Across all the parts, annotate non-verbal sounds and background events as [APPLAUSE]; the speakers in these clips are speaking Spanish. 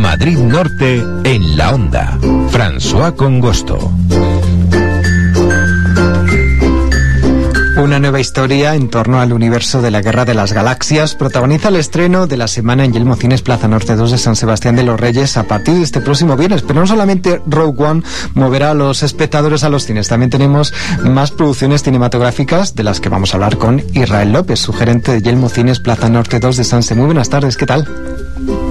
Madrid Norte en la onda. François Congosto. Una nueva historia en torno al universo de la Guerra de las Galaxias protagoniza el estreno de la semana en Yelmo Cines Plaza Norte 2 de San Sebastián de los Reyes a partir de este próximo viernes. Pero no solamente Rogue One moverá a los espectadores a los cines, también tenemos más producciones cinematográficas de las que vamos a hablar con Israel López, su gerente de Yelmo Cines Plaza Norte 2 de Sanse. Muy buenas tardes, ¿qué tal?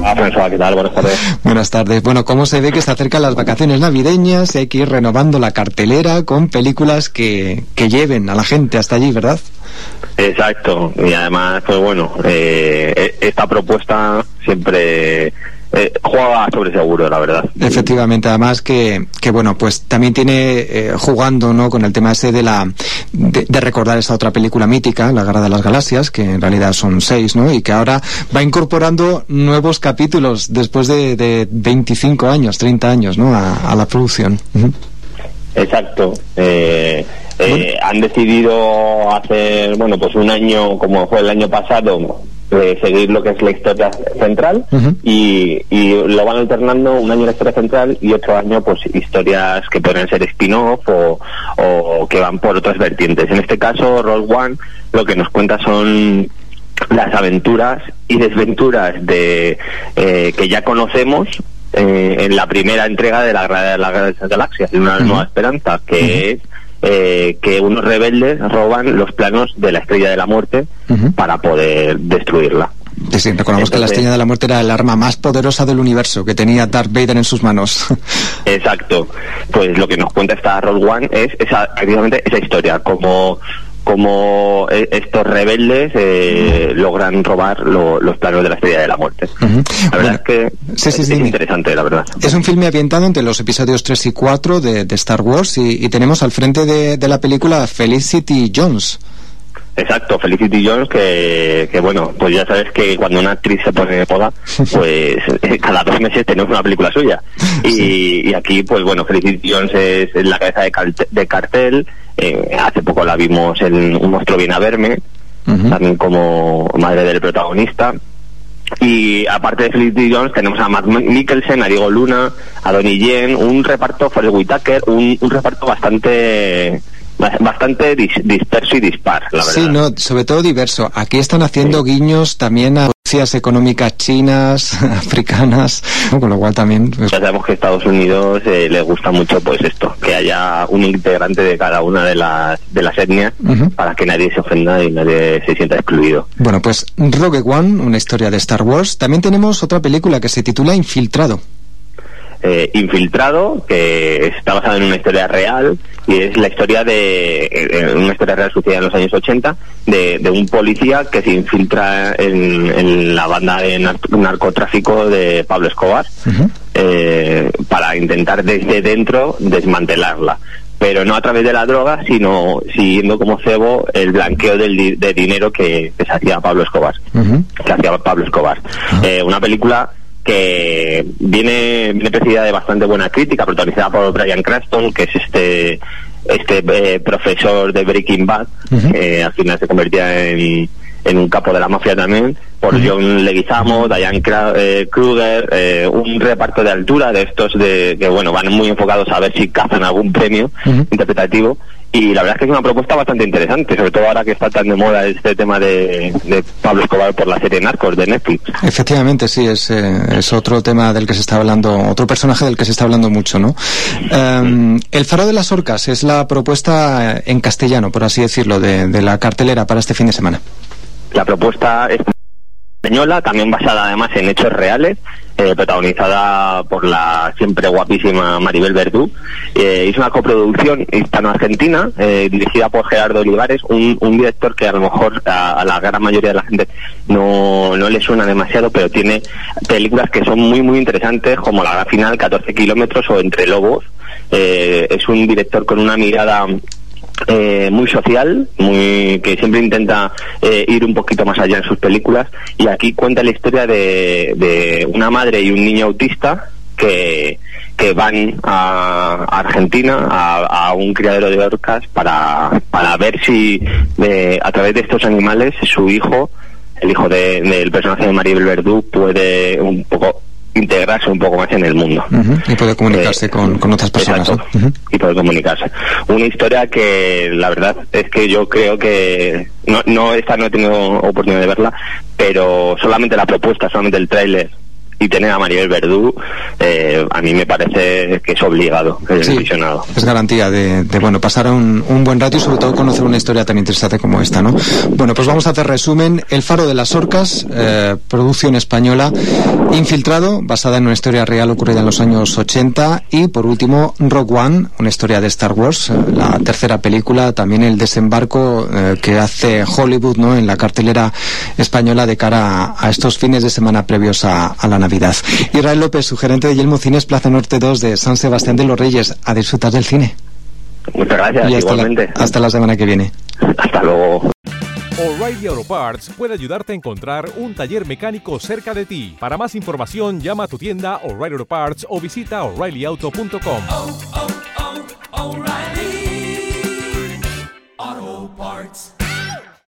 Ah, François, ¿qué tal? Buenas tardes. Buenas tardes. Bueno, ¿cómo se ve que se acercan las vacaciones navideñas y hay que ir renovando la cartelera con películas que, que lleven a la gente hasta allí, verdad? Exacto. Y además, pues bueno, eh, esta propuesta siempre eh, juega sobre seguro, la verdad. Efectivamente, además que, que bueno, pues también tiene eh, jugando, ¿no? Con el tema ese de la de, de, recordar esa otra película mítica, La Guerra de las Galaxias, que en realidad son seis, ¿no? Y que ahora va incorporando nuevos capítulos después de, de 25 años, 30 años, ¿no? A, a la producción. Uh -huh. Exacto. Eh, eh, han decidido hacer, bueno, pues un año, como fue el año pasado, eh, seguir lo que es la historia central uh -huh. y, y, lo van alternando un año la historia central y otro año pues historias que pueden ser spin-off o, o, que van por otras vertientes. En este caso, Roll One lo que nos cuenta son las aventuras y desventuras de eh, que ya conocemos eh, en la primera entrega de la, de la Galaxia, de una uh -huh. nueva esperanza, que uh -huh. es eh, que unos rebeldes roban los planos de la Estrella de la Muerte uh -huh. para poder destruirla. Sí, recordamos Entonces, que la Estrella de la Muerte era el arma más poderosa del universo que tenía Darth Vader en sus manos. [LAUGHS] Exacto. Pues lo que nos cuenta esta Roll One es esa, precisamente esa historia, como como estos rebeldes eh, logran robar lo, los planos de la Estrella de la Muerte. Uh -huh. La verdad es que sí, sí, es, sí, interesante, la verdad. Es un filme ambientado entre los episodios 3 y 4 de, de Star Wars y, y, tenemos al frente de, de la película Felicity Jones. Exacto, Felicity Jones, que, que bueno, pues ya sabes que cuando una actriz se pone de moda, [LAUGHS] pues cada dos meses tenemos una película suya. [LAUGHS] Y, sí. y aquí, pues bueno, Felicity Jones es la cabeza de, de cartel, eh, hace poco la vimos en Un monstruo viene a verme, uh -huh. también como madre del protagonista. Y aparte de Felicity Jones tenemos a Matt Mikkelsen, a Diego Luna, a Donnie Yen, un reparto, Forrest Whitaker, un, un reparto bastante bastante dis disperso y dispar, la verdad. Sí, no, sobre todo diverso. Aquí están haciendo sí. guiños también a potencias económicas chinas, [LAUGHS] africanas, ¿no? con lo cual también... Pues... Ya sabemos que a Estados Unidos eh, le gusta mucho pues esto, que haya un integrante de cada una de las, de las etnias uh -huh. para que nadie se ofenda y nadie se sienta excluido. Bueno, pues Rogue One, una historia de Star Wars. También tenemos otra película que se titula Infiltrado eh, Infiltrado, que está basado en una historia real y es la historia de eh, una historia real sucedida en los años 80 de, de un policía que se infiltra en, en la banda de nar narcotráfico de Pablo Escobar uh -huh. eh, para intentar desde dentro desmantelarla pero no a través de la droga, sino siguiendo como cebo el blanqueo del, de dinero que, que se hacía Pablo Escobar, uh -huh. que hacía Pablo Escobar. Uh -huh. eh, una película que viene, viene precedida de bastante buena crítica, protagonizada por Brian Cranston, que es este este eh, profesor de Breaking Bad, uh -huh. que al final se convertía en, en un capo de la mafia también, por uh -huh. John Leguizamo, Diane eh, Kruger, eh, un reparto de altura de estos de que bueno van muy enfocados a ver si cazan algún premio uh -huh. interpretativo y la verdad es que es una propuesta bastante interesante, sobre todo ahora que está tan de moda este tema de, de Pablo Escobar por la serie Narcos de Netflix. Efectivamente, sí, es, eh, es otro tema del que se está hablando, otro personaje del que se está hablando mucho, ¿no? Um, el Faro de las Orcas es la propuesta en castellano, por así decirlo, de, de la cartelera para este fin de semana. La propuesta es española, también basada además en hechos reales, eh, protagonizada por la siempre guapísima Maribel Verdú. Eh, es una coproducción hispano-argentina, eh, dirigida por Gerardo Olivares, un, director que a lo mejor a, la gran mayoría de la gente no, no le suena demasiado, pero tiene películas que son muy, muy interesantes, como La Final, 14 kilómetros o Entre Lobos. es un director con una mirada eh, muy social, muy que siempre intenta eh, ir un poquito más allá en sus películas. Y aquí cuenta la historia de, de una madre y un niño autista que, que van a Argentina a, un criadero de orcas para, para ver si a través de estos animales su hijo, el hijo del personaje de Maribel Verdú, puede un poco integrarse un poco más en el mundo. Y poder comunicarse eh, con, otras personas. Y poder comunicarse. Una historia que la verdad es que yo creo que no, no esta no he tenido oportunidad de verla, pero solamente la propuesta, solamente el tráiler y tener a Maribel Verdú, eh, a mí me parece que es obligado, es visionado. Es garantía de, bueno, pasar un, un, buen rato y sobre todo conocer una historia tan interesante como esta, ¿no? Bueno, pues vamos a hacer resumen. El Faro de las Orcas, eh, producción española, Infiltrado, basada en una historia real ocurrida en los años 80 y por último Rogue One, una historia de Star Wars, eh, la tercera película, también el desembarco que hace Hollywood, ¿no? En la cartelera española de cara a, estos fines de semana previos a, a la Navidad. Israel López, su gerente de Yelmo Cines, Plaza Norte 2 de San Sebastián de los Reyes, a disfrutar del cine. Muchas gracias, hasta igualmente. La, hasta la semana que viene. Hasta luego. O'Reilly Auto Parts puede ayudarte a encontrar un taller mecánico cerca de ti. Para más información, llama a tu tienda O'Reilly Auto Parts o visita oreillyauto.com.